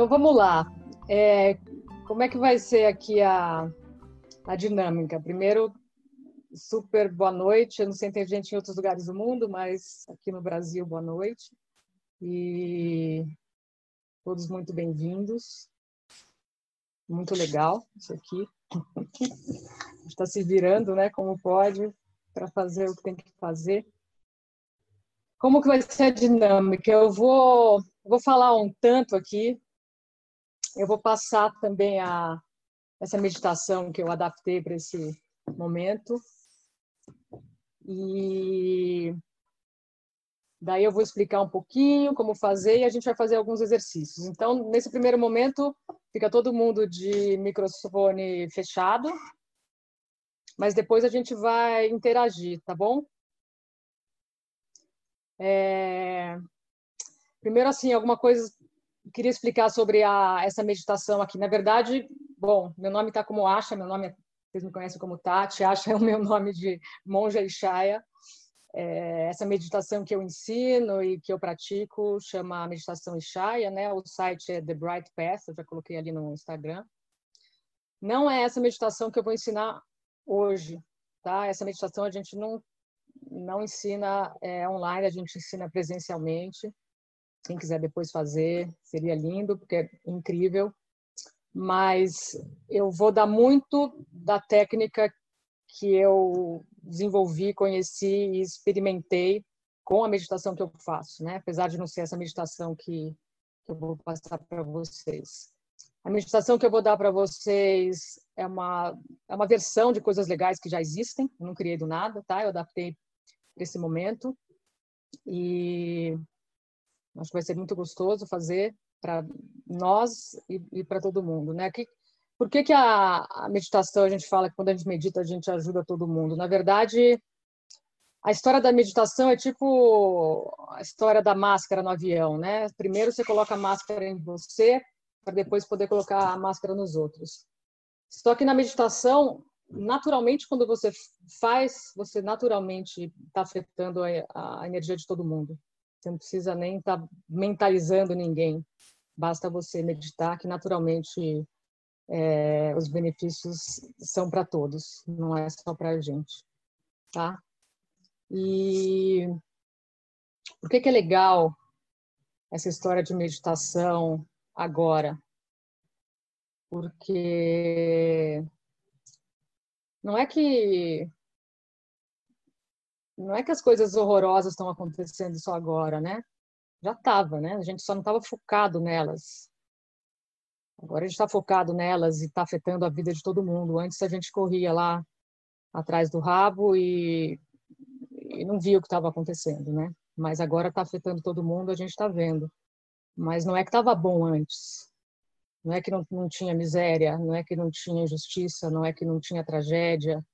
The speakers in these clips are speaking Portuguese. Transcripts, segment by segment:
Então vamos lá. É, como é que vai ser aqui a, a dinâmica? Primeiro, super boa noite. Eu não sei se tem gente em outros lugares do mundo, mas aqui no Brasil, boa noite. E todos muito bem-vindos. Muito legal isso aqui. Está se virando, né, como pode, para fazer o que tem que fazer. Como que vai ser a dinâmica? Eu vou, vou falar um tanto aqui eu vou passar também a, essa meditação que eu adaptei para esse momento. E daí eu vou explicar um pouquinho como fazer e a gente vai fazer alguns exercícios. Então, nesse primeiro momento, fica todo mundo de microfone fechado, mas depois a gente vai interagir, tá bom? É... Primeiro, assim, alguma coisa queria explicar sobre a, essa meditação aqui. Na verdade, bom, meu nome está como Asha, meu nome, é, vocês me conhecem como Tati, Asha é o meu nome de monja Ishaya. É, essa meditação que eu ensino e que eu pratico chama meditação Ishaya, né? O site é The Bright Path, eu já coloquei ali no Instagram. Não é essa meditação que eu vou ensinar hoje, tá? Essa meditação a gente não não ensina é, online, a gente ensina presencialmente. Quem quiser depois fazer, seria lindo, porque é incrível. Mas eu vou dar muito da técnica que eu desenvolvi, conheci e experimentei com a meditação que eu faço, né? Apesar de não ser essa meditação que, eu vou passar para vocês. A meditação que eu vou dar para vocês é uma, é uma versão de coisas legais que já existem, eu não criei do nada, tá? Eu adaptei para esse momento. E Acho que vai ser muito gostoso fazer para nós e, e para todo mundo, né? Que, por que, que a, a, meditação, a gente fala que quando a gente medita, a gente ajuda todo mundo? Na verdade, a história da meditação é tipo a história da máscara no avião, né? Primeiro você coloca a máscara em você, para depois poder colocar a máscara nos outros. Só que na meditação, naturalmente, quando você faz, você naturalmente está afetando a, a energia de todo mundo. Você não precisa nem estar tá mentalizando ninguém. Basta você meditar, que naturalmente é, os benefícios são para todos, não é só para a gente, tá? E por que, que é legal essa história de meditação agora? Porque não é que não é que as coisas horrorosas estão acontecendo só agora, né? Já estava, né? A gente só não estava focado nelas. Agora a gente está focado nelas e está afetando a vida de todo mundo. Antes a gente corria lá atrás do rabo e, e não via o que estava acontecendo, né? Mas agora está afetando todo mundo, a gente está vendo. Mas não é que estava bom antes. Não é que não, não tinha miséria, não é que não tinha injustiça, não é que não tinha tragédia.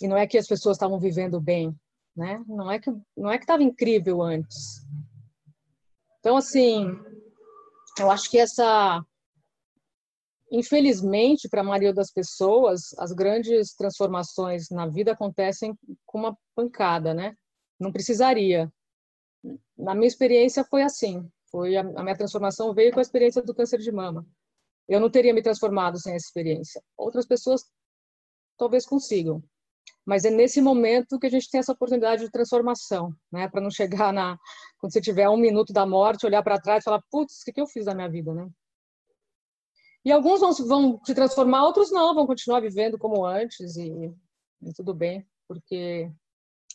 E não é que as pessoas estavam vivendo bem né? Não é que não é que estava incrível antes. Então assim, eu acho que essa infelizmente para a maioria das pessoas, as grandes transformações na vida acontecem com uma pancada, né? Não precisaria. Na minha experiência foi assim. Foi a, a minha transformação veio com a experiência do câncer de mama. Eu não teria me transformado sem essa experiência. Outras pessoas talvez consigam, mas é nesse momento que a gente tem essa oportunidade de transformação, né? Para não chegar na quando você tiver um minuto da morte, olhar para trás e falar, putz, o que, que eu fiz da minha vida, né? E alguns vão, vão se transformar, outros não, vão continuar vivendo como antes e, e tudo bem, porque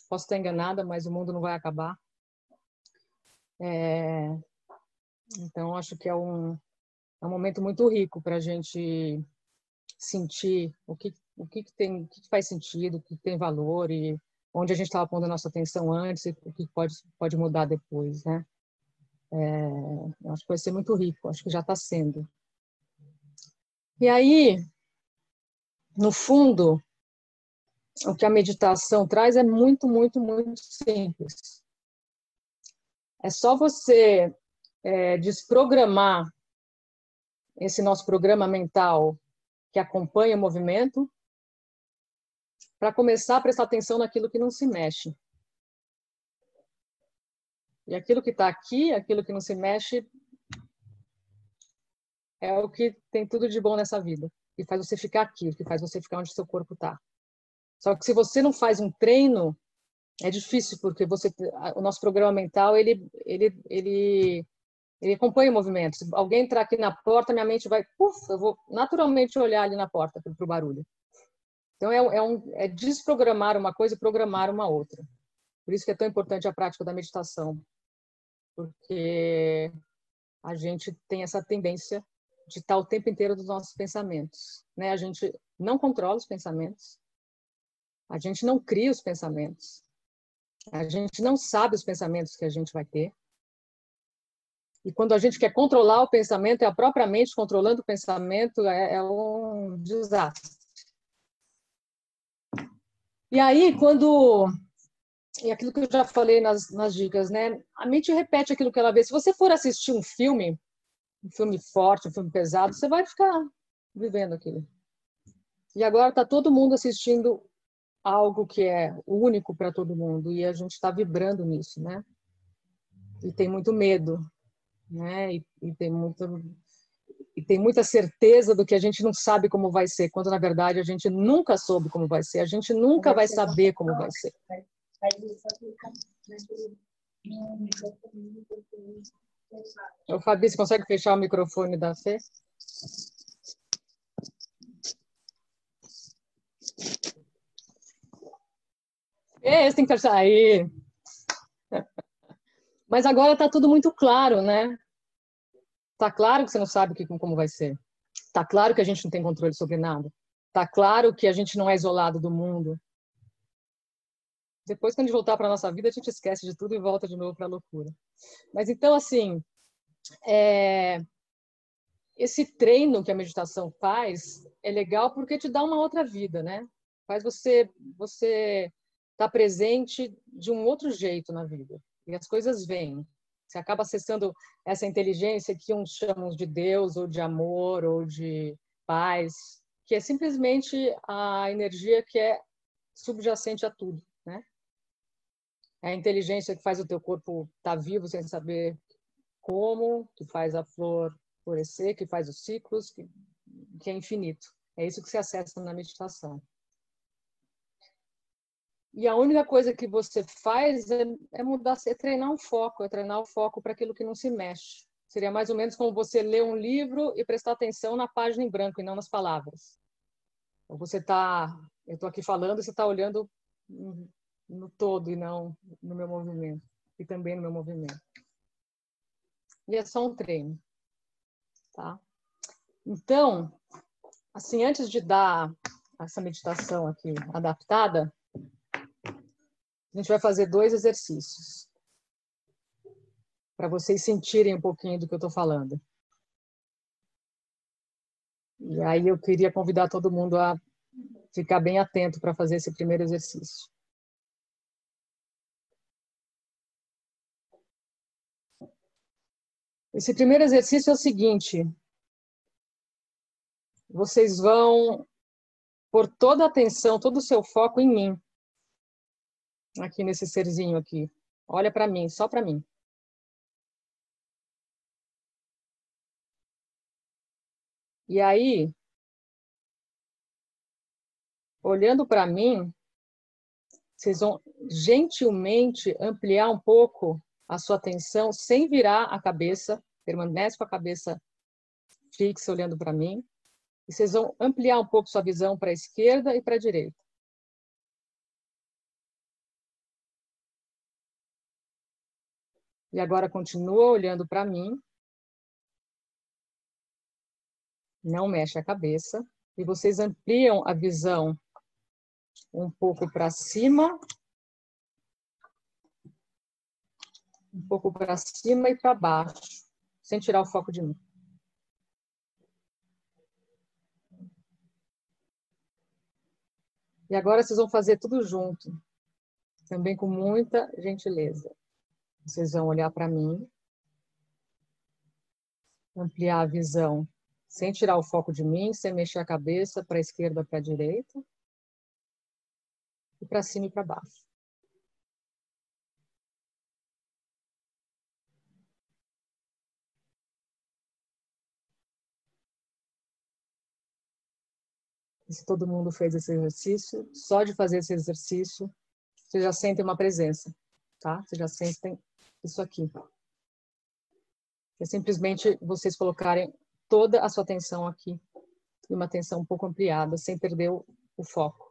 posso estar enganada, mas o mundo não vai acabar. É, então, acho que é um, é um momento muito rico para a gente sentir o que o que, que tem, o que, que faz sentido, o que, tem valor e onde a gente estava pondo a nossa atenção antes e o que pode pode mudar depois, né? É, acho que vai ser muito rico, acho que já está sendo. E aí, no fundo, o que a meditação traz é muito, muito, muito simples. É só você é, desprogramar esse nosso programa mental que acompanha o movimento para começar a prestar atenção naquilo que não se mexe. E aquilo que está aqui, aquilo que não se mexe, é o que tem tudo de bom nessa vida, que faz você ficar aqui, que faz você ficar onde seu corpo está. Só que se você não faz um treino, é difícil porque você o nosso programa mental ele ele ele ele acompanha o movimento. Se alguém entrar aqui na porta, minha mente vai, puf, eu vou naturalmente olhar ali na porta para o barulho. Então, é, é, um, é desprogramar uma coisa e programar uma outra. Por isso que é tão importante a prática da meditação, porque a gente tem essa tendência de estar o tempo inteiro dos nossos pensamentos. Né? A gente não controla os pensamentos, a gente não cria os pensamentos, a gente não sabe os pensamentos que a gente vai ter. E quando a gente quer controlar o pensamento, é a própria mente controlando o pensamento, é, é um desastre. E aí, quando. E aquilo que eu já falei nas, nas dicas, né? A mente repete aquilo que ela vê. Se você for assistir um filme, um filme forte, um filme pesado, você vai ficar vivendo aquilo. E agora está todo mundo assistindo algo que é único para todo mundo e a gente está vibrando nisso, né? E tem muito medo, né? E, e, tem muito e tem muita certeza do que a gente não sabe como vai ser, quando na verdade a gente nunca soube como vai ser, a gente nunca vai saber como vai ser. O Fabi, você consegue fechar o microfone da Fê? Esse tem que fechar aí. Mas agora está tudo muito claro, né? Está claro que você não sabe que, como vai ser. Está claro que a gente não tem controle sobre nada. Está claro que a gente não é isolado do mundo. Depois, quando a gente voltar para nossa vida, a gente esquece de tudo e volta de novo para a loucura. Mas então, assim, é... esse treino que a meditação faz é legal porque te dá uma outra vida, né? Faz você você estar tá presente de um outro jeito na vida e as coisas vêm. Você acaba acessando essa inteligência que uns chamam de Deus, ou de amor, ou de paz, que é simplesmente a energia que é subjacente a tudo, né? É a inteligência que faz o teu corpo estar tá vivo sem saber como, que faz a flor florescer, que faz os ciclos, que, que é infinito. É isso que se acessa na meditação. E a única coisa que você faz é, é mudar, é treinar um foco, é treinar o foco para aquilo que não se mexe. Seria mais ou menos como você ler um livro e prestar atenção na página em branco e não nas palavras. Ou você está, eu estou aqui falando, você está olhando no todo e não no meu movimento e também no meu movimento. E é só um treino, tá? Então, assim, antes de dar essa meditação aqui adaptada, a gente vai fazer dois exercícios para vocês sentirem um pouquinho do que eu estou falando. E aí eu queria convidar todo mundo a ficar bem atento para fazer esse primeiro exercício. Esse primeiro exercício é o seguinte: vocês vão pôr toda a atenção, todo o seu foco em mim aqui nesse serzinho aqui. Olha para mim, só para mim. E aí, olhando para mim, vocês vão gentilmente ampliar um pouco a sua atenção sem virar a cabeça, permanece com a cabeça fixa olhando para mim. E vocês vão ampliar um pouco sua visão para a esquerda e para a direita. E agora continua olhando para mim. Não mexe a cabeça. E vocês ampliam a visão um pouco para cima. Um pouco para cima e para baixo, sem tirar o foco de mim. E agora vocês vão fazer tudo junto, também com muita gentileza. Vocês vão olhar para mim, ampliar a visão, sem tirar o foco de mim, sem mexer a cabeça para a esquerda, para a direita, e para cima e para baixo. se todo mundo fez esse exercício, só de fazer esse exercício, você já sente uma presença, tá? Você já sentem isso aqui. É simplesmente vocês colocarem toda a sua atenção aqui, e uma atenção um pouco ampliada, sem perder o, o foco.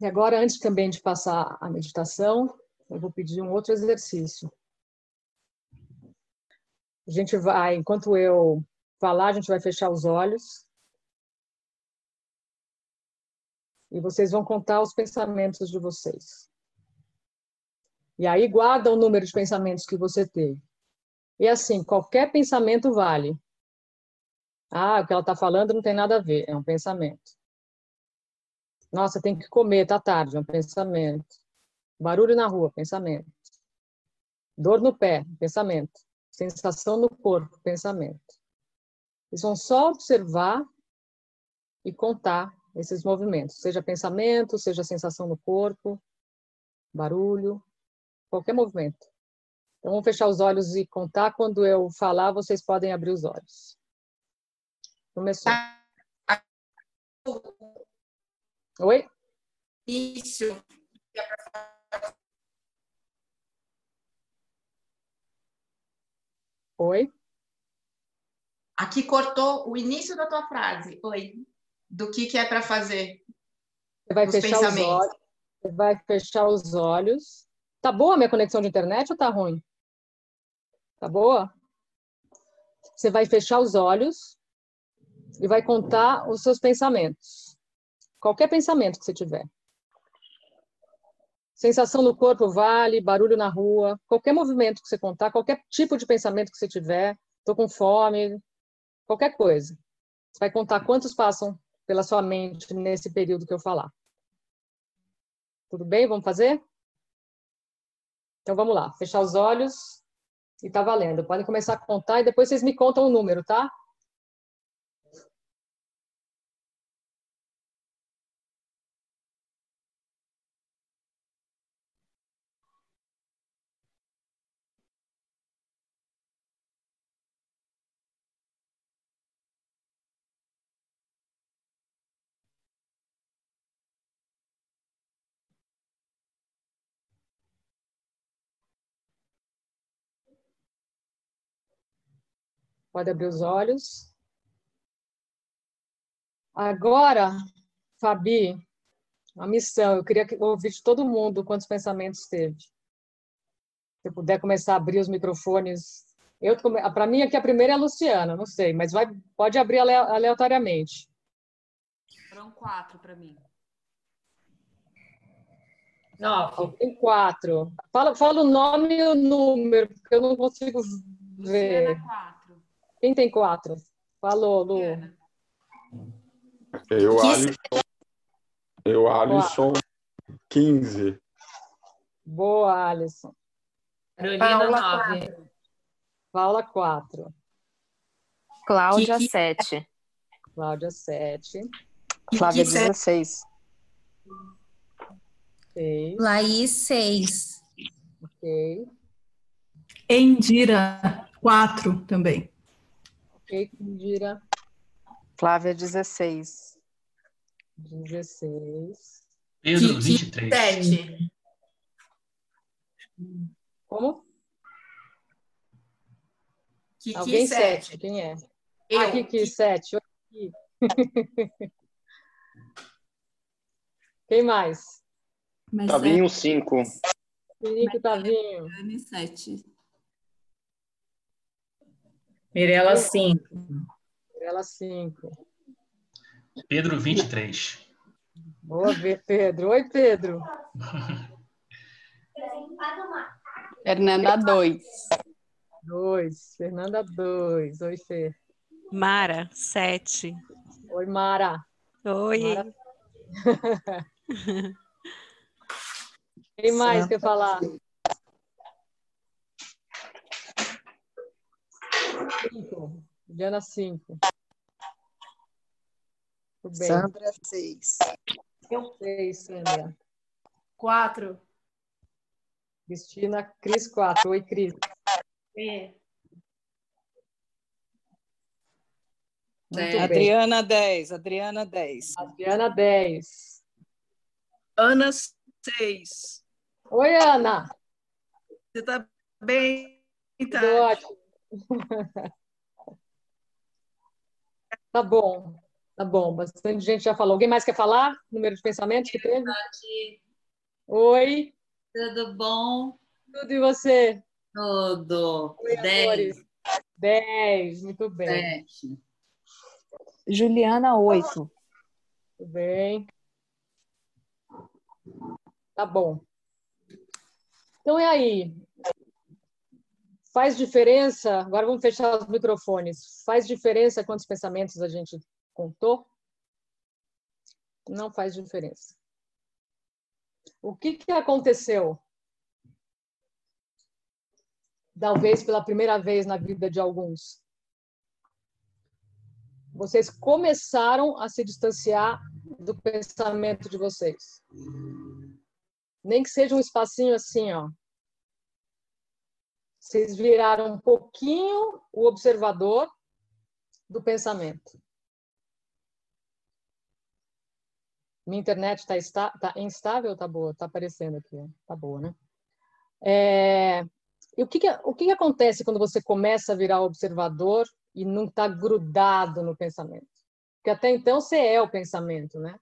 E agora, antes também de passar a meditação, eu vou pedir um outro exercício. A gente vai, enquanto eu falar, a gente vai fechar os olhos. E vocês vão contar os pensamentos de vocês. E aí guarda o número de pensamentos que você teve. E assim, qualquer pensamento vale. Ah, o que ela está falando não tem nada a ver, é um pensamento. Nossa, tem que comer, tá tarde, é um pensamento. Barulho na rua, pensamento. Dor no pé, pensamento. Sensação no corpo, pensamento. Eles vão só observar e contar esses movimentos, seja pensamento, seja sensação no corpo, barulho, qualquer movimento. Então, vamos fechar os olhos e contar. Quando eu falar, vocês podem abrir os olhos. Começou. Oi? Isso. Oi? Aqui cortou o início da tua frase. Oi. Do que, que é para fazer? Você vai fechar os olhos. Você vai fechar os olhos. Tá boa a minha conexão de internet ou tá ruim? Tá boa? Você vai fechar os olhos e vai contar os seus pensamentos. Qualquer pensamento que você tiver. Sensação no corpo vale, barulho na rua, qualquer movimento que você contar, qualquer tipo de pensamento que você tiver, estou com fome, qualquer coisa. Você vai contar quantos passam pela sua mente nesse período que eu falar. Tudo bem? Vamos fazer? Então vamos lá, fechar os olhos e tá valendo. Podem começar a contar e depois vocês me contam o número, tá? Pode abrir os olhos. Agora, Fabi, a missão, eu queria ouvir de todo mundo quantos pensamentos teve. Se puder começar a abrir os microfones. Eu para mim aqui a primeira é a Luciana, não sei, mas vai pode abrir aleatoriamente. Foram quatro para mim. Nove. Tem quatro. Fala, fala o nome e o número, porque eu não consigo ver. Luciana, quatro. Quem tem quatro? Falou, Lu. Eu, Alisson. Eu, Alisson, 15. Boa, Alisson. Carolina, Paula, 9. Paula, 4. Cláudia, Kiki. 7. Cláudia, 7. Flávia, 16. Ok. Laís, 6. Ok. Endira, 4 também. Ok, Indira. Flávia, 16. 16. Pedro, 23. 7. Como? Kiki, Alguém 7. Quem é? Eu. Ah, Kiki, 7. Quem mais? Tavinho, 5. 5, Tavinho. 7. Mirela, 5. Mirela, 5. Pedro, 23. Boa, Pedro. Oi, Pedro. Fernanda, 2. 2. Fernanda, 2. Oi, Fê. Mara, 7. Oi, Mara. Oi. Mara. Quem mais quer falar? Cinco. Diana, cinco. Bem. Sandra, seis. Eu seis, Sandra. Quatro. Cristina, Cris, quatro. Oi, Cris. É. Adriana 10, Adriana 10. Adriana 10. Ana 6. Oi, Ana. Você está bem? Tá ótimo. Tá bom, tá bom. Bastante gente já falou. Alguém mais quer falar? Número de pensamentos que teve? Oi. Tudo bom? Tudo e você? Tudo. Oi, Dez. Dez, muito bem. Sete. Juliana, 8. Tudo bem. Tá bom. Então é aí. Faz diferença? Agora vamos fechar os microfones. Faz diferença quantos pensamentos a gente contou? Não faz diferença. O que, que aconteceu? Talvez pela primeira vez na vida de alguns. Vocês começaram a se distanciar do pensamento de vocês. Nem que seja um espacinho assim, ó. Vocês viraram um pouquinho o observador do pensamento. Minha internet está tá instável? Tá boa, tá aparecendo aqui, tá boa, né? É... E o que, que, o que, que acontece quando você começa a virar observador e não está grudado no pensamento? Porque até então você é o pensamento, né?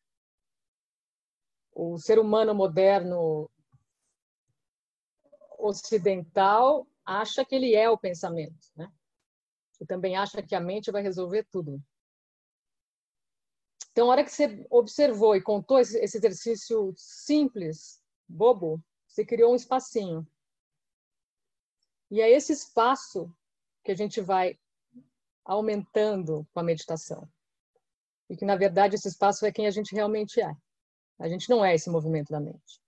O ser humano moderno ocidental acha que ele é o pensamento, né? E também acha que a mente vai resolver tudo. Então, a hora que você observou e contou esse, exercício simples, bobo, você criou um espacinho. E é esse espaço que a gente vai aumentando com a meditação. E que, na verdade, esse espaço é quem a gente realmente é. A gente não é esse movimento da mente.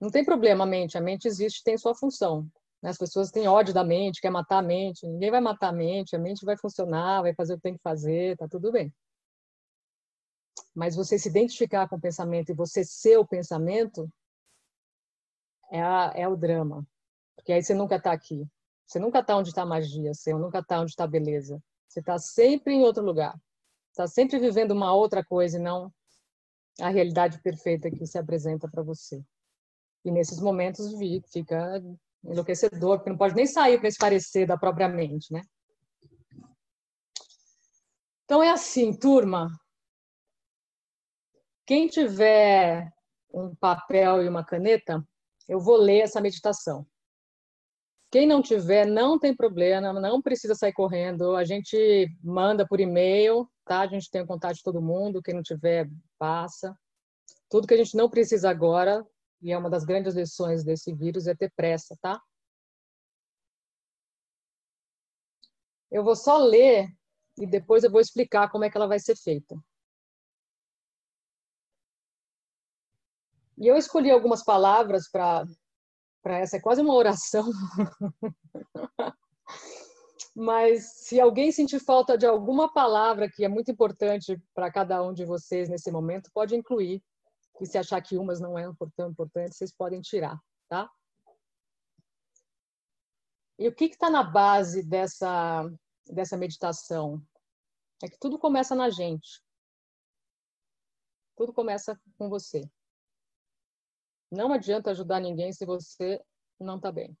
Não tem problema a mente, a mente existe, tem sua função. Né? As pessoas têm ódio da mente, quer matar a mente. Ninguém vai matar a mente, a mente vai funcionar, vai fazer o que tem que fazer, tá tudo bem. Mas você se identificar com o pensamento e você ser o pensamento é, a, é o drama. Porque aí você nunca está aqui. Você nunca está onde está a magia, você nunca está onde está a beleza. Você está sempre em outro lugar. Está sempre vivendo uma outra coisa e não a realidade perfeita que se apresenta para você. E nesses momentos fica enlouquecedor, porque não pode nem sair para esparecer da própria mente, né? Então é assim, turma. Quem tiver um papel e uma caneta, eu vou ler essa meditação. Quem não tiver, não tem problema, não precisa sair correndo. A gente manda por e-mail, tá? A gente tem o contato de todo mundo. Quem não tiver, passa. Tudo que a gente não precisa agora, e é uma das grandes lições desse vírus, é ter pressa, tá? Eu vou só ler e depois eu vou explicar como é que ela vai ser feita. E eu escolhi algumas palavras para para essa, é quase uma oração. Mas se alguém sentir falta de alguma palavra que é muito importante para cada um de vocês nesse momento, pode incluir. E se achar que umas não é tão importante, vocês podem tirar, tá? E o que está na base dessa, dessa meditação? É que tudo começa na gente. Tudo começa com você. Não adianta ajudar ninguém se você não está bem.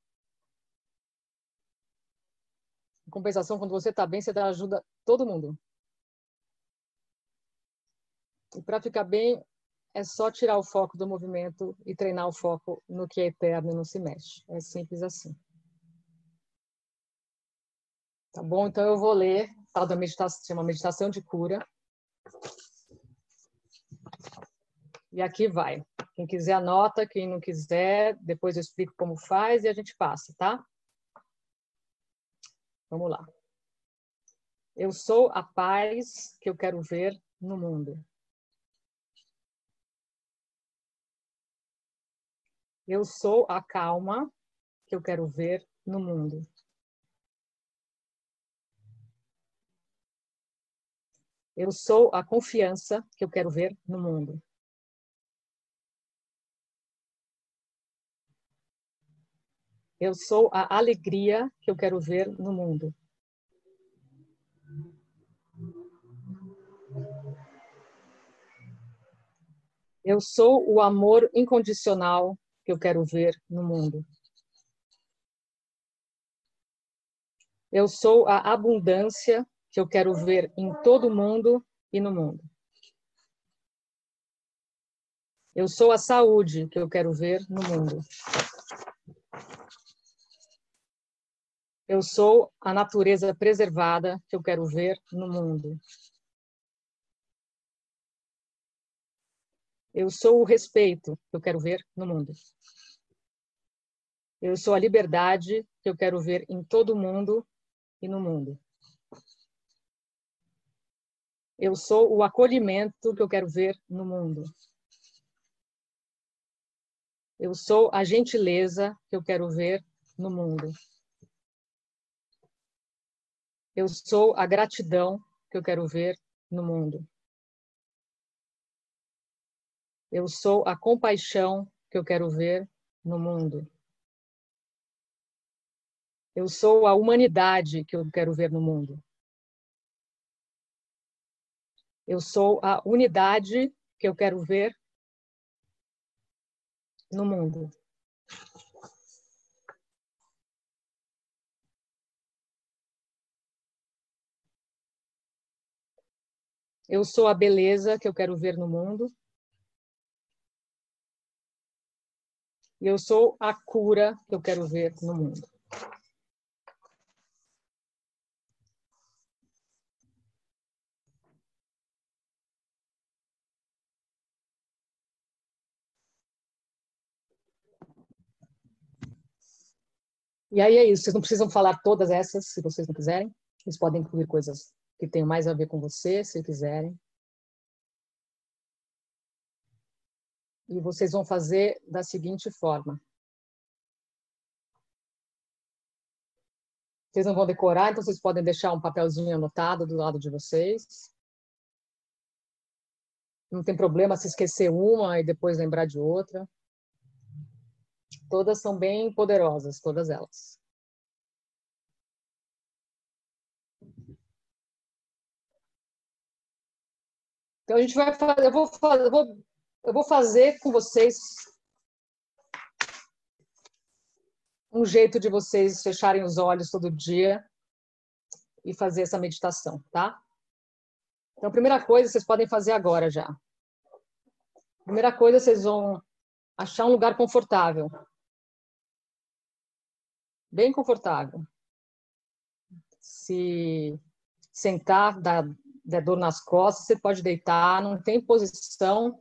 Em compensação, quando você está bem, você dá ajuda todo mundo. E para ficar bem, é só tirar o foco do movimento e treinar o foco no que é eterno e não se mexe. É simples assim. Tá bom? Então eu vou ler, tal da meditação, chama meditação de cura. E aqui vai. Quem quiser anota, quem não quiser, depois eu explico como faz e a gente passa, tá? Vamos lá. Eu sou a paz que eu quero ver no mundo. Eu sou a calma que eu quero ver no mundo. Eu sou a confiança que eu quero ver no mundo. Eu sou a alegria que eu quero ver no mundo. Eu sou o amor incondicional que eu quero ver no mundo. Eu sou a abundância que eu quero ver em todo mundo e no mundo. Eu sou a saúde que eu quero ver no mundo. Eu sou a natureza preservada que eu quero ver no mundo. Eu sou o respeito que eu quero ver no mundo. Eu sou a liberdade que eu quero ver em todo mundo e no mundo. Eu sou o acolhimento que eu quero ver no mundo. Eu sou a gentileza que eu quero ver no mundo. Eu sou a gratidão que eu quero ver no mundo. Eu sou a compaixão que eu quero ver no mundo. Eu sou a humanidade que eu quero ver no mundo. Eu sou a unidade que eu quero ver no mundo. Eu sou a beleza que eu quero ver no mundo. Eu sou a cura que eu quero ver no mundo. E aí é isso, vocês não precisam falar todas essas, se vocês não quiserem. Vocês podem incluir coisas que tenham mais a ver com você, se quiserem. E vocês vão fazer da seguinte forma. Vocês não vão decorar, então vocês podem deixar um papelzinho anotado do lado de vocês. Não tem problema se esquecer uma e depois lembrar de outra. Todas são bem poderosas, todas elas. Então a gente vai fazer, eu vou fazer, eu vou, eu vou fazer com vocês um jeito de vocês fecharem os olhos todo dia e fazer essa meditação, tá? Então, primeira coisa vocês podem fazer agora já. Primeira coisa, vocês vão achar um lugar confortável bem confortável. Se sentar, dar, dar dor nas costas, você pode deitar, não tem posição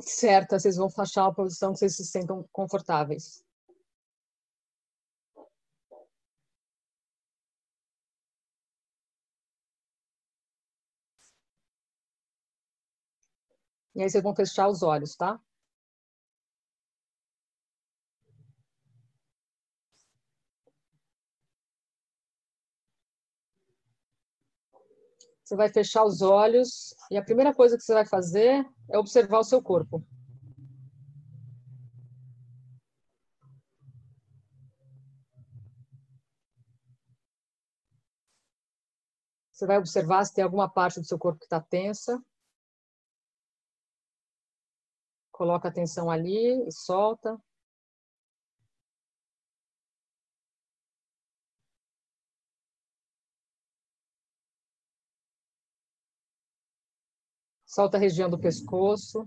certa, vocês vão achar uma posição que vocês se sentam confortáveis. E aí vocês vão fechar os olhos, tá? Você vai fechar os olhos e a primeira coisa que você vai fazer é observar o seu corpo. Você vai observar se tem alguma parte do seu corpo que está tensa. Coloca atenção ali e solta. Solta a região do pescoço.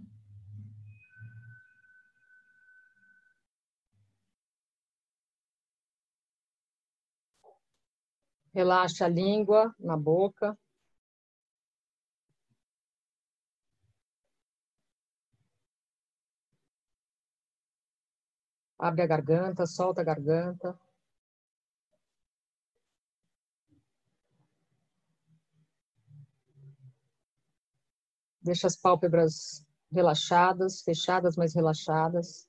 Relaxa a língua na boca. Abre a garganta, solta a garganta. Deixa as pálpebras relaxadas, fechadas, mas relaxadas.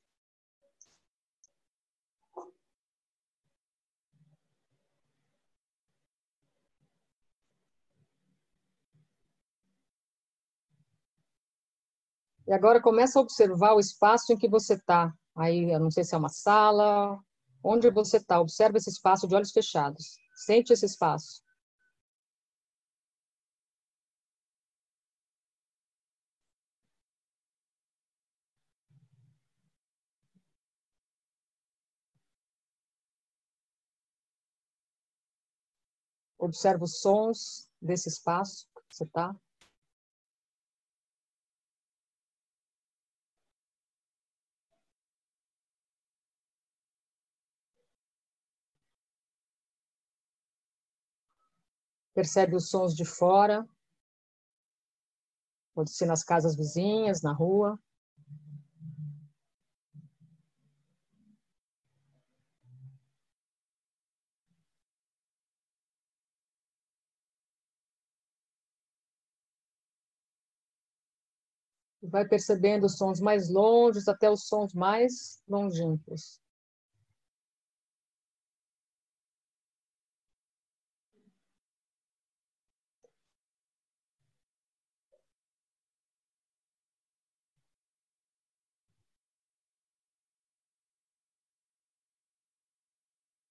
E agora começa a observar o espaço em que você está. Aí, eu não sei se é uma sala, onde você está. Observa esse espaço de olhos fechados. Sente esse espaço. Observa os sons desse espaço que você está. Percebe os sons de fora, pode ser nas casas vizinhas, na rua. Vai percebendo os sons mais longes até os sons mais longínquos.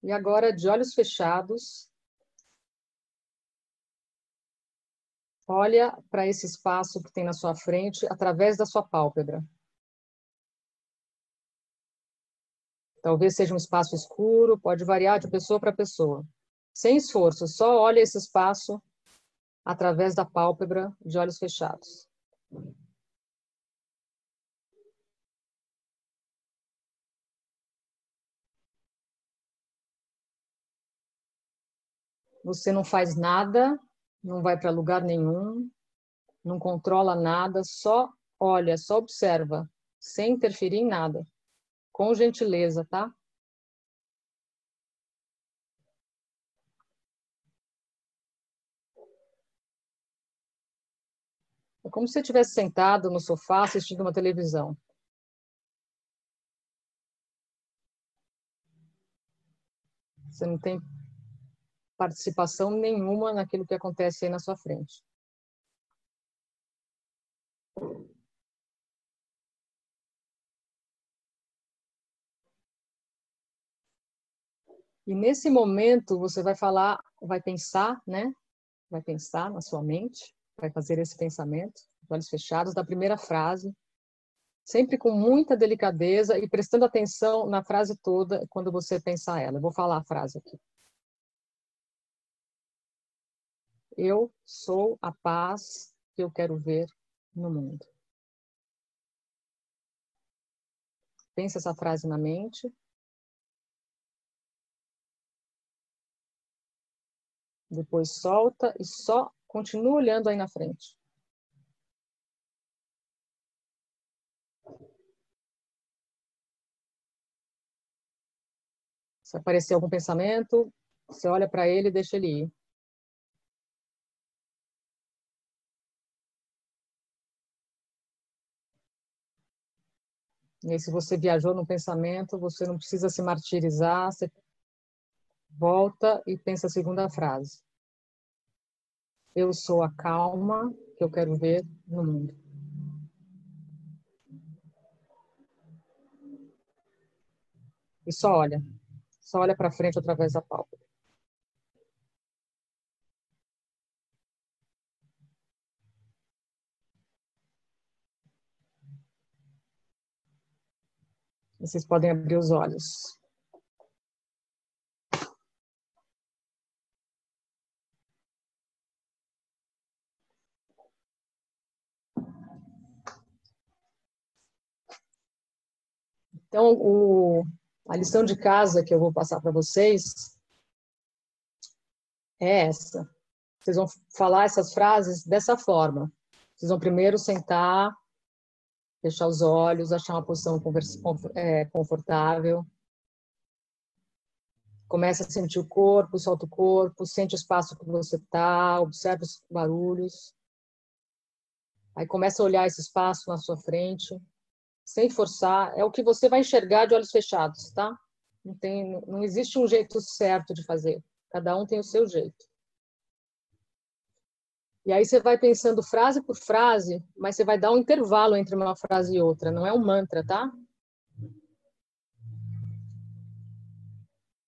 E agora, de olhos fechados, olha para esse espaço que tem na sua frente através da sua pálpebra. Talvez seja um espaço escuro, pode variar de pessoa para pessoa. Sem esforço, só olha esse espaço através da pálpebra de olhos fechados. Você não faz nada, não vai para lugar nenhum, não controla nada, só olha, só observa, sem interferir em nada, com gentileza, tá? É como se você estivesse sentado no sofá assistindo uma televisão. Você não tem participação nenhuma naquilo que acontece aí na sua frente. E nesse momento você vai falar, vai pensar, né? Vai pensar na sua mente, vai fazer esse pensamento, olhos fechados, da primeira frase, sempre com muita delicadeza e prestando atenção na frase toda quando você pensar ela. Eu vou falar a frase aqui. Eu sou a paz que eu quero ver no mundo. Pensa essa frase na mente. Depois solta e só continua olhando aí na frente. Se aparecer algum pensamento, você olha para ele e deixa ele ir. E aí, se você viajou no pensamento, você não precisa se martirizar, você volta e pensa a segunda frase. Eu sou a calma que eu quero ver no mundo. E só olha. Só olha para frente através da pálpebra. Vocês podem abrir os olhos. Então, o, a lição de casa que eu vou passar para vocês é essa. Vocês vão falar essas frases dessa forma. Vocês vão primeiro sentar fechar os olhos, achar uma posição é, confortável. Começa a sentir o corpo, solta o corpo, sente o espaço que você está, observa os barulhos. Aí começa a olhar esse espaço na sua frente, sem forçar. É o que você vai enxergar de olhos fechados, tá? Não, tem, não existe um jeito certo de fazer. Cada um tem o seu jeito. E aí você vai pensando frase por frase, mas você vai dar um intervalo entre uma frase e outra, não é um mantra, tá?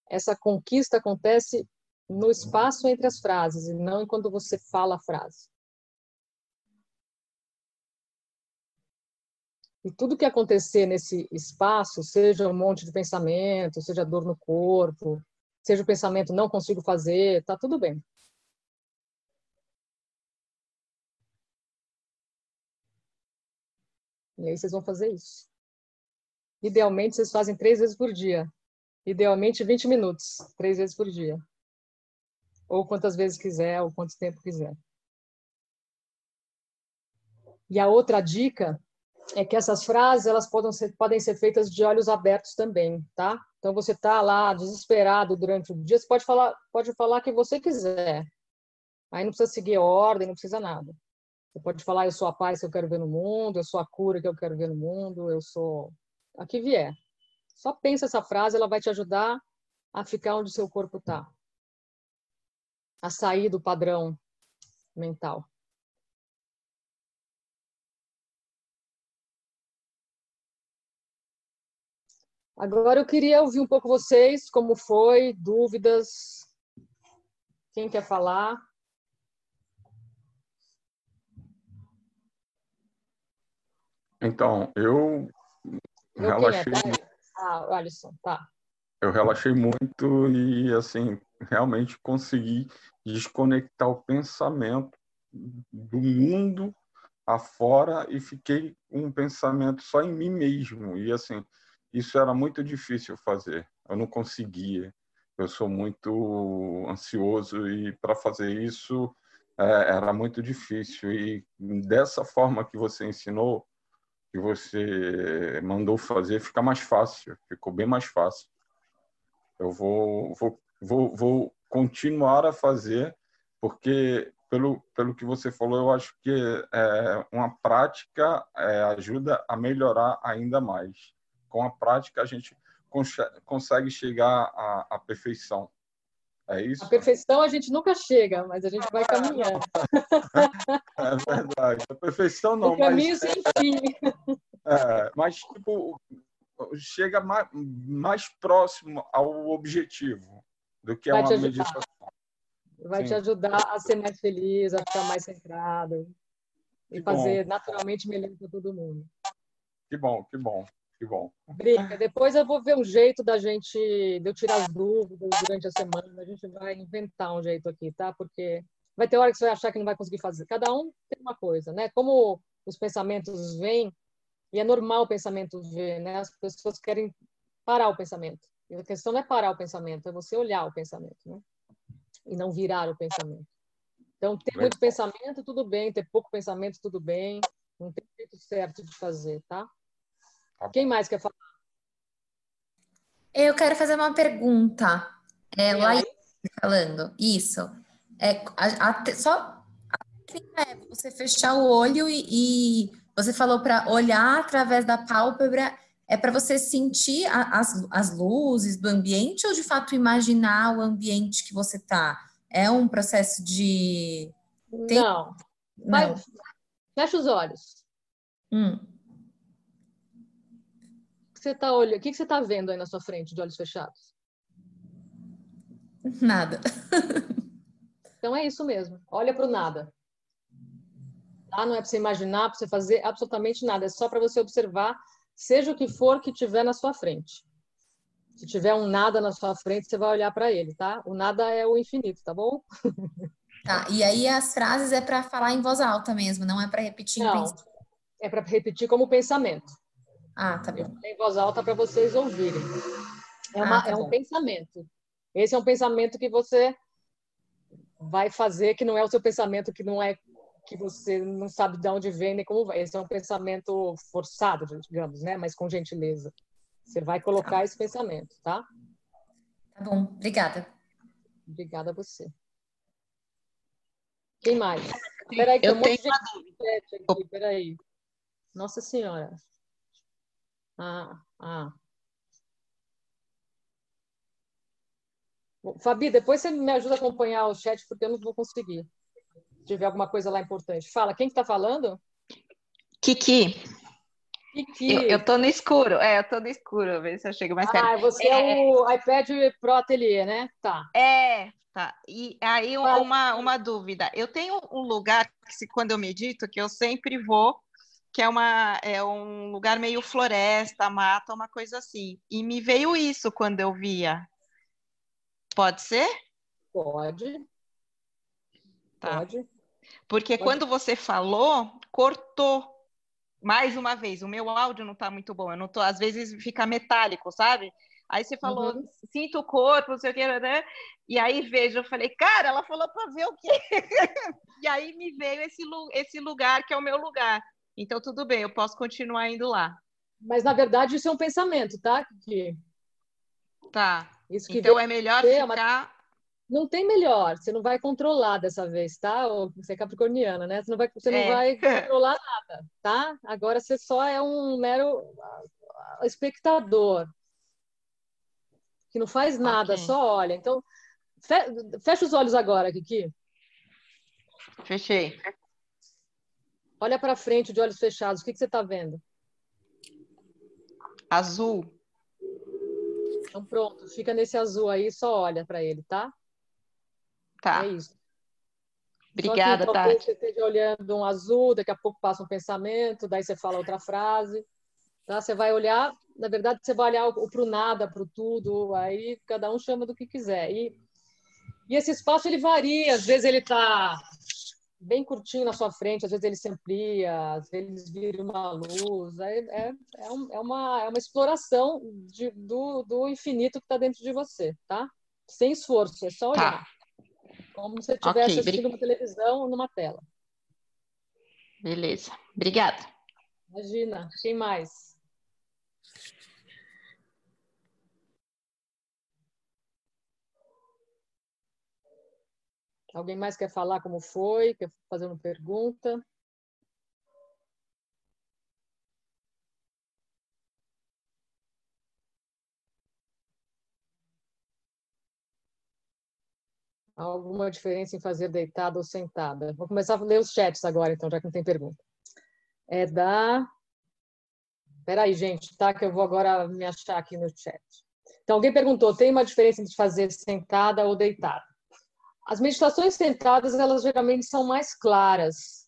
Essa conquista acontece no espaço entre as frases e não enquanto você fala a frase. E tudo que acontecer nesse espaço, seja um monte de pensamento, seja dor no corpo, seja o pensamento não consigo fazer, tá tudo bem. E aí vocês vão fazer isso. Idealmente, vocês fazem três vezes por dia. Idealmente, 20 minutos, três vezes por dia. Ou quantas vezes quiser, ou quanto tempo quiser. E a outra dica é que essas frases elas podem ser, podem ser feitas de olhos abertos também, tá? Então você está lá desesperado durante o dia, você pode falar, pode falar o que você quiser. Aí não precisa seguir ordem, não precisa nada. Você pode falar, eu sou a paz que eu quero ver no mundo, eu sou a cura que eu quero ver no mundo, eu sou a que vier. Só pensa essa frase, ela vai te ajudar a ficar onde seu corpo está. A sair do padrão mental. Agora eu queria ouvir um pouco vocês, como foi, dúvidas. Quem quer falar? Então, eu, eu relaxei. É? Ah, Alisson, tá. Eu relaxei muito e, assim, realmente consegui desconectar o pensamento do mundo afora e fiquei com um pensamento só em mim mesmo. E, assim, isso era muito difícil fazer. Eu não conseguia. Eu sou muito ansioso e para fazer isso é, era muito difícil. E dessa forma que você ensinou, que você mandou fazer, fica mais fácil. Ficou bem mais fácil. Eu vou, vou, vou, vou continuar a fazer, porque pelo, pelo que você falou, eu acho que é, uma prática é, ajuda a melhorar ainda mais com a prática a gente consegue chegar à, à perfeição. É isso? A perfeição a gente nunca chega, mas a gente vai caminhando. É verdade. A perfeição não. O caminho mas, sem fim. É, mas, tipo, chega mais, mais próximo ao objetivo do que vai uma meditação. Vai Sim. te ajudar a ser mais feliz, a ficar mais centrado e que fazer bom. naturalmente melhor para todo mundo. Que bom, que bom. Que bom. Brica. Depois eu vou ver um jeito da gente, de eu tirar as dúvidas durante a semana. A gente vai inventar um jeito aqui, tá? Porque vai ter hora que você vai achar que não vai conseguir fazer. Cada um tem uma coisa, né? Como os pensamentos vêm, e é normal o pensamento vir, né? As pessoas querem parar o pensamento. E a questão não é parar o pensamento, é você olhar o pensamento, né? E não virar o pensamento. Então, ter muito pensamento, tudo bem. Ter pouco pensamento, tudo bem. Não tem jeito certo de fazer, tá? Tá Quem mais quer falar? Eu quero fazer uma pergunta. É, Laís falando, isso. É, a, a, só é você fechar o olho e, e você falou para olhar através da pálpebra. É para você sentir a, as, as luzes do ambiente ou de fato imaginar o ambiente que você está? É um processo de. Tem... Não. Não. fecha os olhos. Hum você está olhando? O que, que você está vendo aí na sua frente, de olhos fechados? Nada. então é isso mesmo. Olha para o nada. Tá? Não é para você imaginar, para você fazer absolutamente nada. É só para você observar, seja o que for que tiver na sua frente. Se tiver um nada na sua frente, você vai olhar para ele, tá? O nada é o infinito, tá bom? Tá. E aí as frases é para falar em voz alta mesmo, não é para repetir. Não. É para repetir como pensamento. Ah, tá bom. Em voz alta para vocês ouvirem. É, uma, ah, tá é um pensamento. Esse é um pensamento que você vai fazer, que não é o seu pensamento, que não é que você não sabe de onde vem nem como vai. Esse é um pensamento forçado, digamos, né? Mas com gentileza. Você vai colocar tá. esse pensamento, tá? Tá bom, obrigada. Obrigada a você. Quem mais? Peraí, que eu um tenho uma dúvida. Aqui, peraí. Nossa Senhora. Ah, ah. Fabi, depois você me ajuda a acompanhar o chat, porque eu não vou conseguir. Se tiver alguma coisa lá importante. Fala, quem que tá falando? Kiki. Kiki. Eu, eu tô no escuro. É, eu tô no escuro. Ver se eu chego mais perto. Ah, você é, é o iPad Pro Atelier, né? Tá. É, tá. E aí uma, uma dúvida. Eu tenho um lugar que se, quando eu medito, que eu sempre vou que é, uma, é um lugar meio floresta, mata, uma coisa assim. E me veio isso quando eu via. Pode ser? Pode. Tá. Pode. Porque Pode. quando você falou, cortou. mais uma vez, o meu áudio não está muito bom, eu não tô, às vezes fica metálico, sabe? Aí você falou, uhum. sinto o corpo, não sei o que, né? E aí vejo, eu falei, cara, ela falou para ver o quê? e aí me veio esse, esse lugar que é o meu lugar. Então, tudo bem, eu posso continuar indo lá. Mas, na verdade, isso é um pensamento, tá? Que... Tá. Isso que então, é melhor ficar... Uma... Não tem melhor, você não vai controlar dessa vez, tá? Você é capricorniana, né? Você não vai, você é. não vai controlar nada, tá? Agora você só é um mero espectador que não faz nada, okay. só olha. Então, fecha os olhos agora, Kiki. Fechei. Olha para frente de olhos fechados. O que, que você está vendo? Azul. Então, pronto. Fica nesse azul aí, só olha para ele, tá? Tá. É isso. Obrigada, Só que, Tati. Você esteja olhando um azul, daqui a pouco passa um pensamento, daí você fala outra frase. Tá? Você vai olhar na verdade, você vai olhar para o nada, para o tudo, aí cada um chama do que quiser. E, e esse espaço ele varia, às vezes ele está bem curtinho na sua frente, às vezes ele se amplia, às vezes vira uma luz. É, é, é, um, é uma, é uma exploração de, do, do infinito que está dentro de você, tá? Sem esforço, é só olhar. Tá. Como se você estivesse okay, assistindo uma televisão ou numa tela. Beleza. Obrigada. Imagina. Quem mais? Alguém mais quer falar como foi? Quer fazer uma pergunta? Alguma diferença em fazer deitada ou sentada? Vou começar a ler os chats agora, então, já que não tem pergunta. É da. Espera aí, gente, tá? Que eu vou agora me achar aqui no chat. Então, alguém perguntou: tem uma diferença entre fazer sentada ou deitada? As meditações sentadas, elas geralmente são mais claras.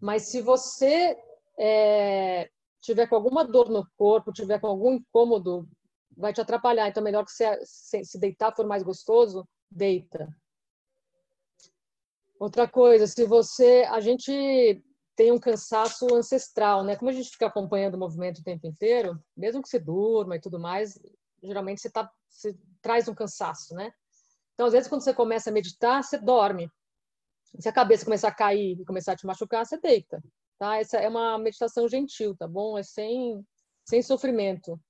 Mas se você é, tiver com alguma dor no corpo, tiver com algum incômodo, vai te atrapalhar. Então, melhor que você se deitar for mais gostoso, deita. Outra coisa, se você, a gente tem um cansaço ancestral, né? Como a gente fica acompanhando o movimento o tempo inteiro, mesmo que você durma e tudo mais, geralmente você, tá, você traz um cansaço, né? Então, às vezes, quando você começa a meditar, você dorme. Se a cabeça começar a cair e começar a te machucar, você deita. Tá? Essa é uma meditação gentil, tá bom? É sem, sem sofrimento.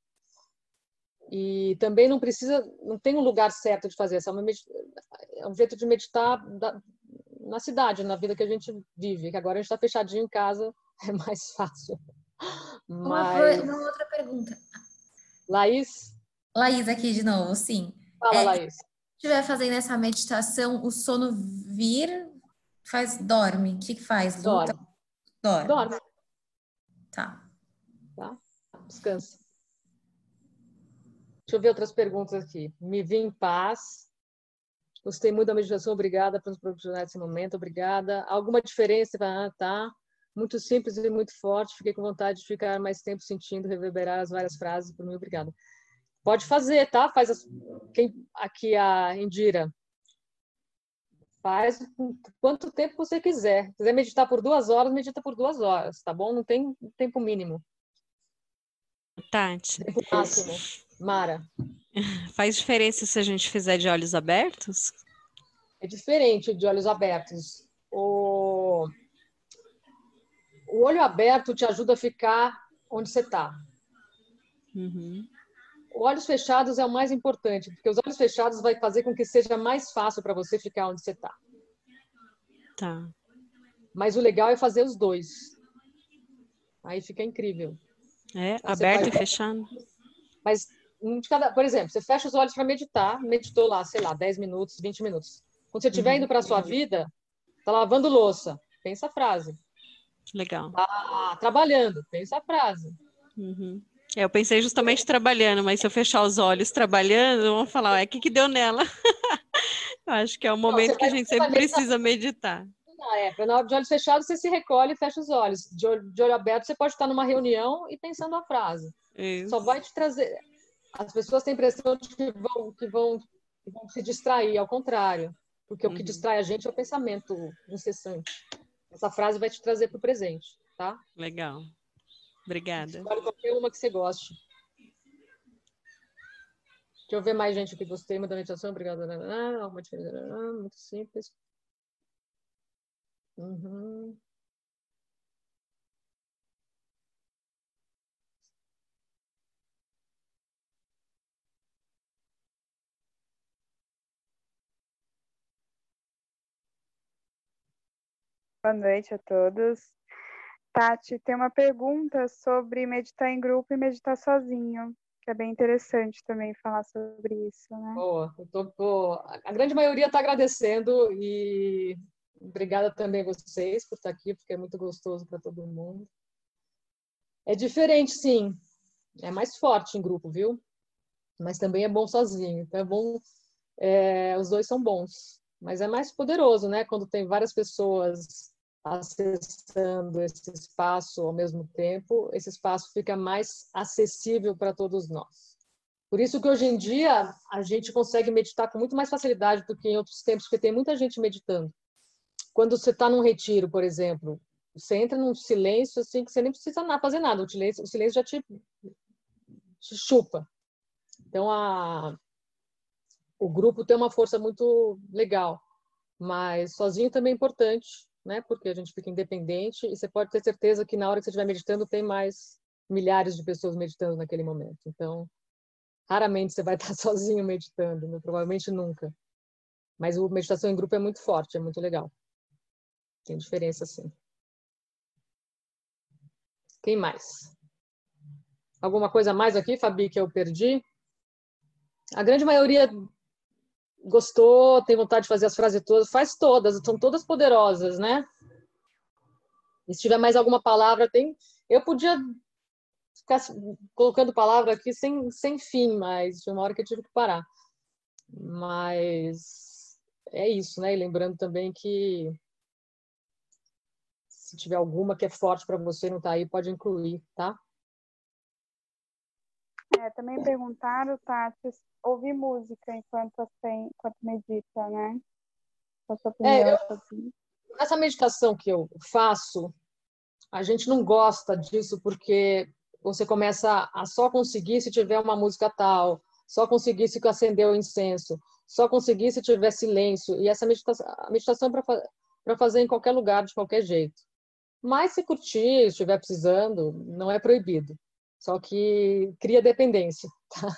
E também não precisa, não tem um lugar certo de fazer. Essa é, uma é um jeito de meditar da, na cidade, na vida que a gente vive. Que agora a gente está fechadinho em casa, é mais fácil. Mas... Uma, uma outra pergunta. Laís? Laís aqui de novo, sim. Fala, é, Laís estiver fazendo essa meditação, o sono vir, faz dorme. O que, que faz? Dorme. Dorme. Dorme. Tá. Tá? Descansa. Deixa eu ver outras perguntas aqui. Me vi em paz. Gostei muito da meditação. Obrigada pelos profissionais desse momento. Obrigada. Alguma diferença? Ah, tá. Muito simples e muito forte. Fiquei com vontade de ficar mais tempo sentindo reverberar as várias frases. Por mim, obrigada. Pode fazer, tá? Faz as... Quem... aqui a Indira. Faz quanto tempo você quiser. Se quiser meditar por duas horas, medita por duas horas, tá bom? Não tem tempo mínimo. Tati. Tempo máximo. Mara. Faz diferença se a gente fizer de olhos abertos? É diferente de olhos abertos. O, o olho aberto te ajuda a ficar onde você está. Uhum olhos fechados é o mais importante, porque os olhos fechados vai fazer com que seja mais fácil para você ficar onde você está. Tá. Mas o legal é fazer os dois. Aí fica incrível. É, aberto e fechado. Mas, cada, por exemplo, você fecha os olhos para meditar, meditou lá, sei lá, 10 minutos, 20 minutos. Quando você estiver uhum. indo para a sua vida, tá lavando louça, pensa a frase. Legal. Tá trabalhando, pensa a frase. Uhum. É, eu pensei justamente trabalhando, mas se eu fechar os olhos trabalhando, vão falar, é o que, que deu nela? acho que é o momento Não, que a gente sempre precisa meditar. Não, é, na hora de olhos fechados, você se recolhe e fecha os olhos. De olho, de olho aberto, você pode estar numa reunião e pensando a frase. Isso. Só vai te trazer. As pessoas têm a impressão de que vão, que vão, que vão se distrair, ao contrário. Porque uhum. o que uhum. distrai a gente é o pensamento incessante. Essa frase vai te trazer para o presente, tá? Legal. Obrigada. Escolhe qualquer uma que você goste. Deixa eu ver mais gente que gostei muito da meditação. Obrigada. Alguma diferença? Muito simples. Uhum. Boa noite a todos. Tati, tem uma pergunta sobre meditar em grupo e meditar sozinho, que é bem interessante também falar sobre isso, né? Boa, tô, tô... a grande maioria está agradecendo e obrigada também a vocês por estar aqui, porque é muito gostoso para todo mundo. É diferente, sim. É mais forte em grupo, viu? Mas também é bom sozinho. Então é bom. É... os dois são bons, mas é mais poderoso, né? Quando tem várias pessoas acessando esse espaço ao mesmo tempo, esse espaço fica mais acessível para todos nós. Por isso que hoje em dia a gente consegue meditar com muito mais facilidade do que em outros tempos, porque tem muita gente meditando. Quando você está num retiro, por exemplo, você entra num silêncio assim que você nem precisa fazer nada, o silêncio, o silêncio já te, te chupa. Então a, o grupo tem uma força muito legal, mas sozinho também é importante né? Porque a gente fica independente e você pode ter certeza que na hora que você estiver meditando tem mais milhares de pessoas meditando naquele momento. Então, raramente você vai estar sozinho meditando, né? provavelmente nunca. Mas a meditação em grupo é muito forte, é muito legal. Tem diferença, sim. Quem mais? Alguma coisa mais aqui, Fabi, que eu perdi? A grande maioria gostou, tem vontade de fazer as frases todas, faz todas, são todas poderosas, né? E se tiver mais alguma palavra, tem. Eu podia ficar colocando palavra aqui sem, sem fim, mas tinha uma hora que eu tive que parar. Mas é isso, né? E lembrando também que se tiver alguma que é forte para você não tá aí, pode incluir, tá? É, também perguntaram, Tati, ouvir música enquanto, assim, enquanto medita, né? É, eu, Essa meditação que eu faço, a gente não gosta disso porque você começa a só conseguir se tiver uma música tal, só conseguir se acender o incenso, só conseguir se tiver silêncio. E essa meditação, a meditação é para fazer em qualquer lugar, de qualquer jeito. Mas se curtir, estiver precisando, não é proibido. Só que cria dependência, tá?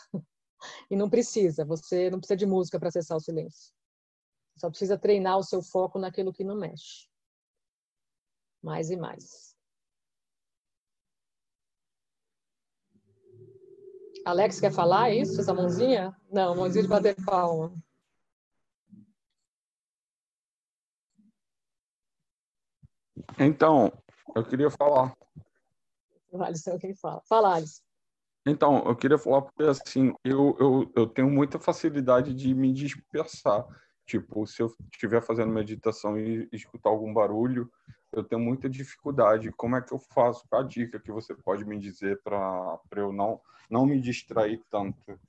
E não precisa, você não precisa de música para acessar o silêncio. Só precisa treinar o seu foco naquilo que não mexe. Mais e mais. Alex quer falar isso? Essa mãozinha? Não, mãozinha de bater palma. Então, eu queria falar. O Alisson é quem fala. Fala, Alisson. Então, eu queria falar porque, assim, eu, eu, eu tenho muita facilidade de me dispersar. Tipo, se eu estiver fazendo meditação e escutar algum barulho, eu tenho muita dificuldade. Como é que eu faço? Qual a dica que você pode me dizer para eu não, não me distrair tanto?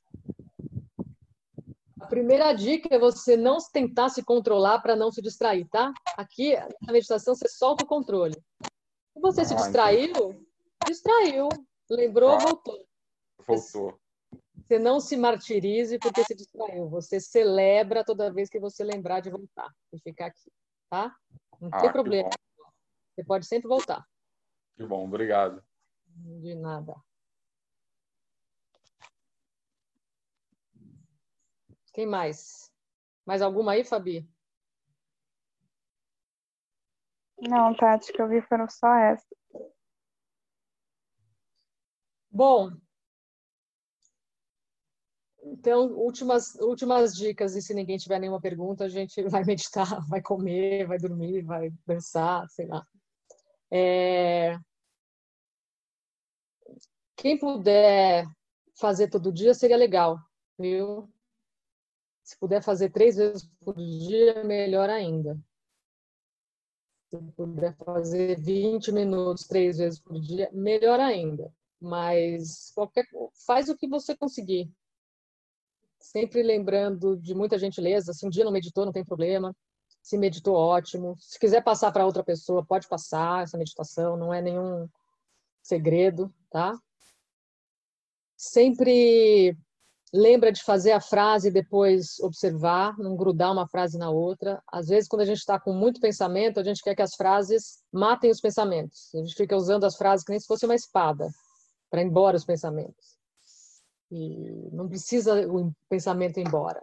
A primeira dica é você não tentar se controlar para não se distrair, tá? Aqui, na meditação, você solta o controle. Se você ah, se distraiu, entendi. Distraiu. Lembrou, ah. voltou voltou. Você não se martirize porque se distraiu. Você celebra toda vez que você lembrar de voltar e ficar aqui, tá? Não ah, tem problema. Você pode sempre voltar. Que bom, obrigado. De nada. Quem mais? Mais alguma aí, Fabi? Não, Tati, que eu vi foram só essas. Bom, então, últimas, últimas dicas, e se ninguém tiver nenhuma pergunta, a gente vai meditar, vai comer, vai dormir, vai dançar, sei lá. É... Quem puder fazer todo dia seria legal, viu? Se puder fazer três vezes por dia, melhor ainda. Se puder fazer 20 minutos três vezes por dia, melhor ainda. Mas qualquer faz o que você conseguir sempre lembrando de muita gentileza. Se um dia não meditou, não tem problema. Se meditou, ótimo. Se quiser passar para outra pessoa, pode passar essa meditação. Não é nenhum. segredo, tá? Sempre lembra de fazer a frase e depois observar, não grudar uma frase na outra. Às vezes, quando a gente está com muito pensamento, a gente quer que as frases matem os pensamentos. A gente fica usando as frases que nem se fosse uma espada para ir embora os pensamentos. E não precisa o pensamento ir embora.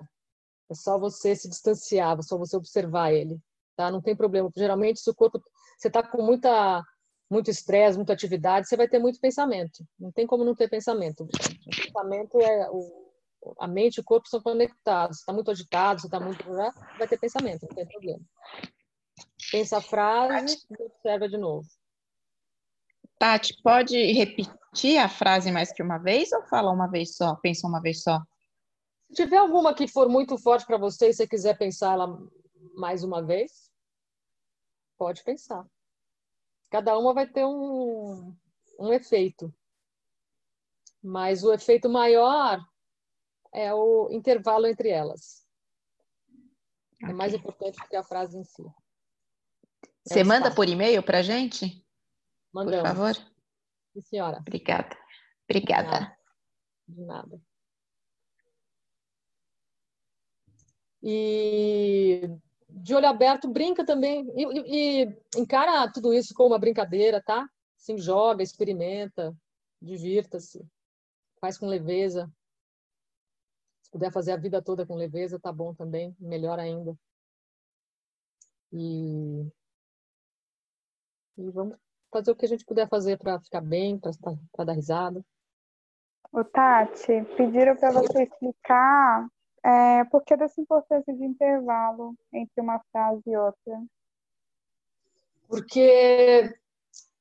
É só você se distanciar, é só você observar ele, tá? Não tem problema. Geralmente, se o corpo você está com muita muito estresse, muita atividade, você vai ter muito pensamento. Não tem como não ter pensamento. O pensamento é o, a mente e o corpo são conectados. Está muito agitado, está muito vai ter pensamento, não tem problema. Pensa a frase e observa de novo. Tati, pode repetir a frase mais que uma vez ou fala uma vez só? Pensa uma vez só? Se tiver alguma que for muito forte para você e você quiser pensar ela mais uma vez, pode pensar. Cada uma vai ter um, um efeito. Mas o efeito maior é o intervalo entre elas. Okay. É mais importante do que a frase em si. Você é manda por e-mail para gente? Mandamos. Por favor. Sim, senhora. Obrigada. Obrigada. De nada. De nada. E de olho aberto, brinca também. E, e, encara tudo isso como uma brincadeira, tá? Se joga, experimenta, divirta-se, faz com leveza. Se puder fazer a vida toda com leveza, tá bom também, melhor ainda. E, e vamos fazer o que a gente puder fazer para ficar bem, para dar risada. O Tati, pediram para você explicar é, por que dessa importância de intervalo entre uma frase e outra? Porque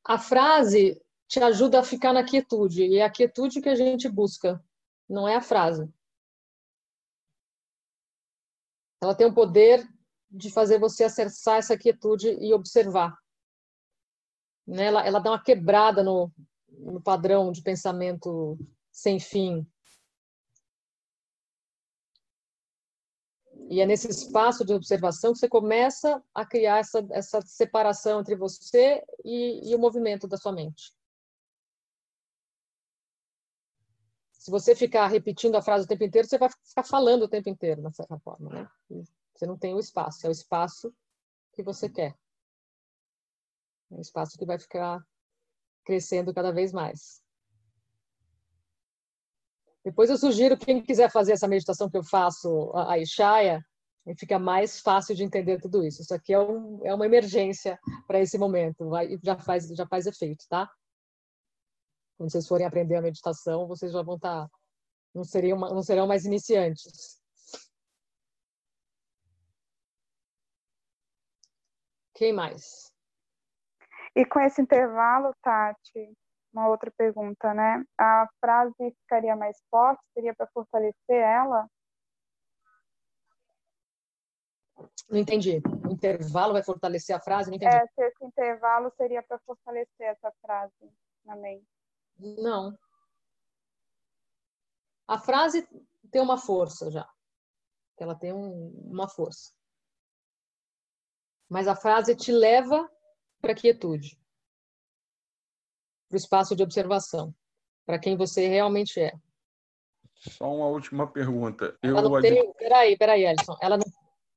a frase te ajuda a ficar na quietude, e é a quietude que a gente busca, não é a frase. Ela tem o poder de fazer você acessar essa quietude e observar né? ela, ela dá uma quebrada no, no padrão de pensamento sem fim. E é nesse espaço de observação que você começa a criar essa, essa separação entre você e, e o movimento da sua mente. Se você ficar repetindo a frase o tempo inteiro, você vai ficar falando o tempo inteiro, de certa forma. Né? Você não tem o espaço, é o espaço que você quer. É um espaço que vai ficar crescendo cada vez mais. Depois eu sugiro quem quiser fazer essa meditação que eu faço, a Ishaya, fica mais fácil de entender tudo isso. Isso aqui é, um, é uma emergência para esse momento, vai, já faz já faz efeito, tá? Quando vocês forem aprender a meditação, vocês já vão estar tá, não seriam não serão mais iniciantes. Quem mais? E com esse intervalo, Tati, uma outra pergunta, né? A frase ficaria mais forte? Seria para fortalecer ela? Não entendi. O intervalo vai fortalecer a frase? Não entendi. É, se esse intervalo seria para fortalecer essa frase na mente. Não. A frase tem uma força já. Ela tem um, uma força. Mas a frase te leva para a quietude, para o espaço de observação, para quem você realmente é. Só uma última pergunta. Eu não tem... Peraí, peraí, Ellison. Ela não,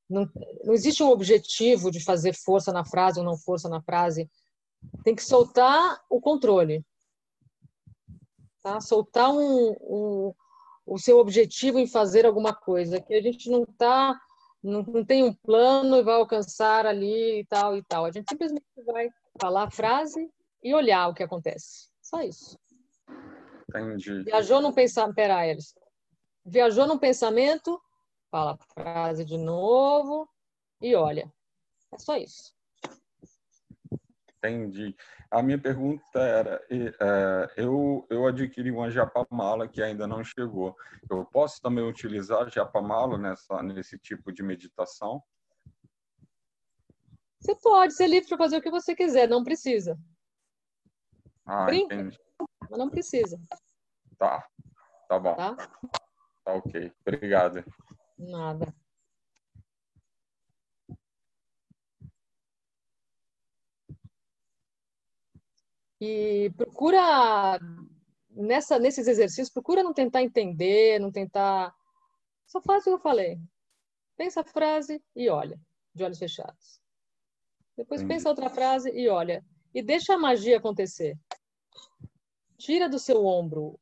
não, não existe um objetivo de fazer força na frase ou não força na frase. Tem que soltar o controle. Tá? Soltar um, um, o seu objetivo em fazer alguma coisa. Que a gente não está não, não tem um plano e vai alcançar ali e tal e tal. A gente simplesmente vai falar a frase e olhar o que acontece. Só isso. Entendi. Viajou num pensamento. Pera, Elis. Viajou num pensamento, fala a frase de novo e olha. É só isso. Entendi. A minha pergunta era: é, eu, eu adquiri uma japamala que ainda não chegou. Eu posso também utilizar japamala nessa, nesse tipo de meditação? Você pode ser livre para fazer o que você quiser, não precisa. Ah, Brinca, entendi. mas não precisa. Tá, tá bom. Tá, tá ok. Obrigado. Nada. E procura, nessa, nesses exercícios, procura não tentar entender, não tentar. Só faz o que eu falei. Pensa a frase e olha, de olhos fechados. Depois Entendi. pensa outra frase e olha. E deixa a magia acontecer. Tira do seu ombro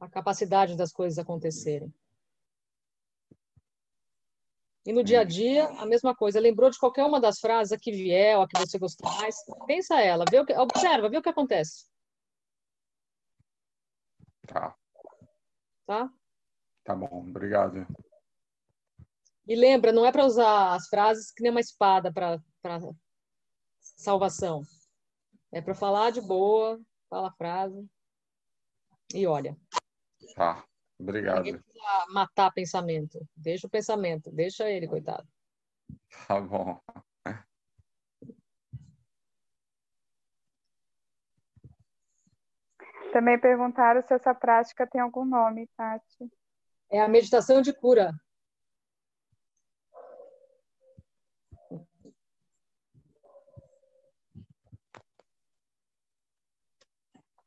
a capacidade das coisas acontecerem. E no dia a dia, a mesma coisa. Lembrou de qualquer uma das frases a que vier, ou a que você gostou mais, pensa ela, vê o que, observa, vê o que acontece. Tá, Tá? tá bom, obrigado. E lembra, não é para usar as frases que nem uma espada para salvação. É para falar de boa, fala a frase e olha. Tá, obrigado. Ninguém precisa matar pensamento. Deixa o pensamento, deixa ele, coitado. Tá bom. Também perguntaram se essa prática tem algum nome, Tati. É a meditação de cura.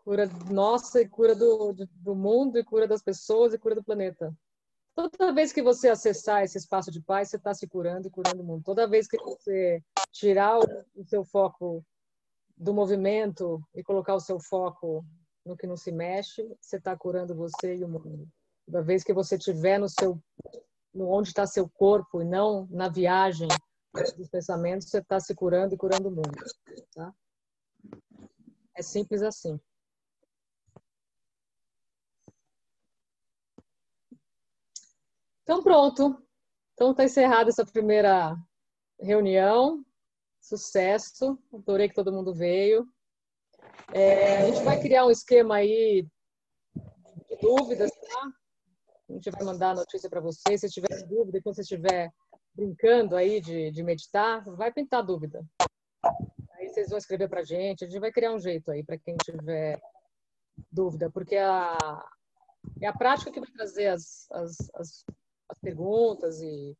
Cura nossa e cura do, do mundo, e cura das pessoas, e cura do planeta. Toda vez que você acessar esse espaço de paz, você está se curando e curando o mundo. Toda vez que você tirar o, seu foco do movimento e colocar o seu foco no que não se mexe, você está curando você e o mundo. Toda vez que você estiver no seu, no onde está seu corpo e não na viagem dos pensamentos, você está se curando e curando o mundo. Tá? É simples assim. Então pronto. Então está encerrada essa primeira reunião. Sucesso. Adorei que todo mundo veio. É, a gente vai criar um esquema aí de dúvidas, tá? A gente vai mandar a notícia para vocês. Se tiver dúvida, quando você estiver brincando aí de, de meditar, vai pintar dúvida. Aí vocês vão escrever para a gente. A gente vai criar um jeito aí para quem tiver dúvida, porque a, é a prática que vai trazer as, as, as, as perguntas e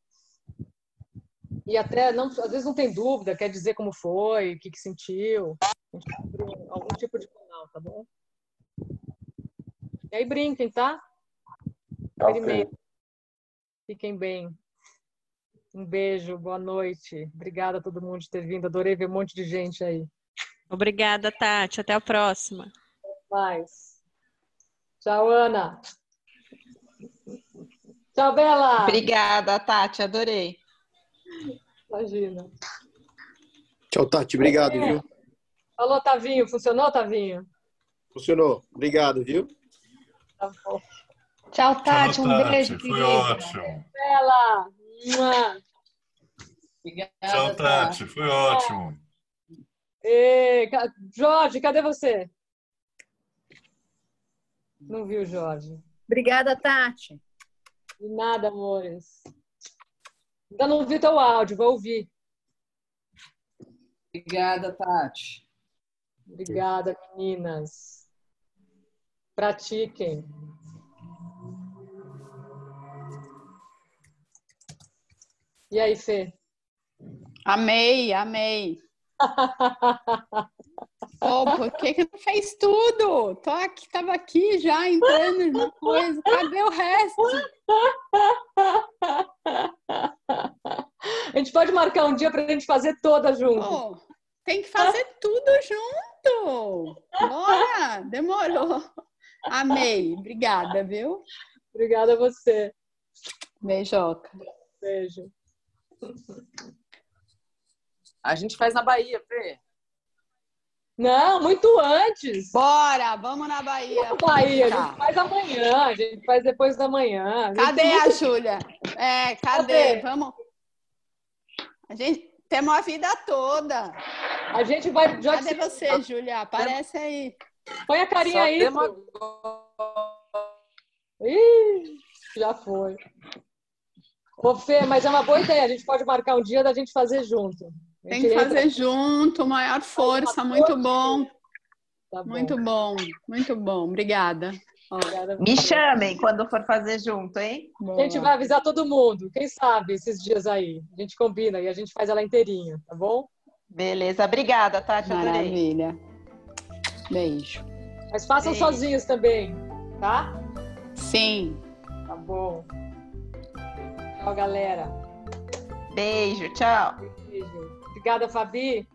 e até não às vezes não tem dúvida, quer dizer como foi, o que, que sentiu. Algum tipo de canal, tá bom? E aí brinquem, tá? Primeiro. Fiquem bem. Um beijo, boa noite. Obrigada a todo mundo de ter vindo. Adorei ver um monte de gente aí. Obrigada, Tati. Até a próxima. Mais. Tchau, Ana. Tchau, Bela. Obrigada, Tati. Adorei. Imagina. Tchau, Tati. Obrigado, viu? Alô, Tavinho. Funcionou, Tavinho? Funcionou. Obrigado, viu? Tá bom. Tchau, Tati. Um Tati, beijo, foi querida. ótimo. Bela. Mua. Tchau, Tati, foi ótimo. Ê, ca- Jorge, cadê você? Não viu, Jorge? Obrigada, Tati. De nada, amores. Ainda não vi teu áudio, vou ouvir. Obrigada, Tati. Obrigada, meninas. Pratiquem. E aí, Fê? Amei, amei. Pô, por que que não fez tudo? Tô aqui, tava aqui já entrando na coisa. Cadê o resto? A gente pode marcar um dia para a gente fazer toda junto. Pô, tem que fazer tudo junto. Bora, demorou. Amei, obrigada, viu? Obrigada a você. Beijoca. Beijo. A gente faz na Bahia, Fê. Não, muito antes. Bora, vamos na Bahia. Vamos na Bahia, a gente faz amanhã, a gente faz depois da manhã. gente Cadê a muito- Júlia? É, cadê? Cadê? Vamos. A gente temos a vida toda. A gente vai. Já Cadê você, Júlia? Aparece aí. Põe a carinha Só aí. temos Ih, já foi. Ô, Fê, mas é uma boa ideia. A gente pode marcar um dia da gente fazer junto. Tem que fazer junto, maior força, muito bom. Tá bom. Muito bom, muito bom. Obrigada. Me chamem quando for fazer junto, hein? A gente vai avisar todo mundo. Quem sabe esses dias aí? A gente combina e a gente faz ela inteirinha, tá bom? Beleza, obrigada, Tati, adorei. Maravilha. Beijo. Mas façam Beijo. sozinhos também, tá? Sim. Tá bom. Tchau, galera. Beijo, tchau. Obrigada, Fabi.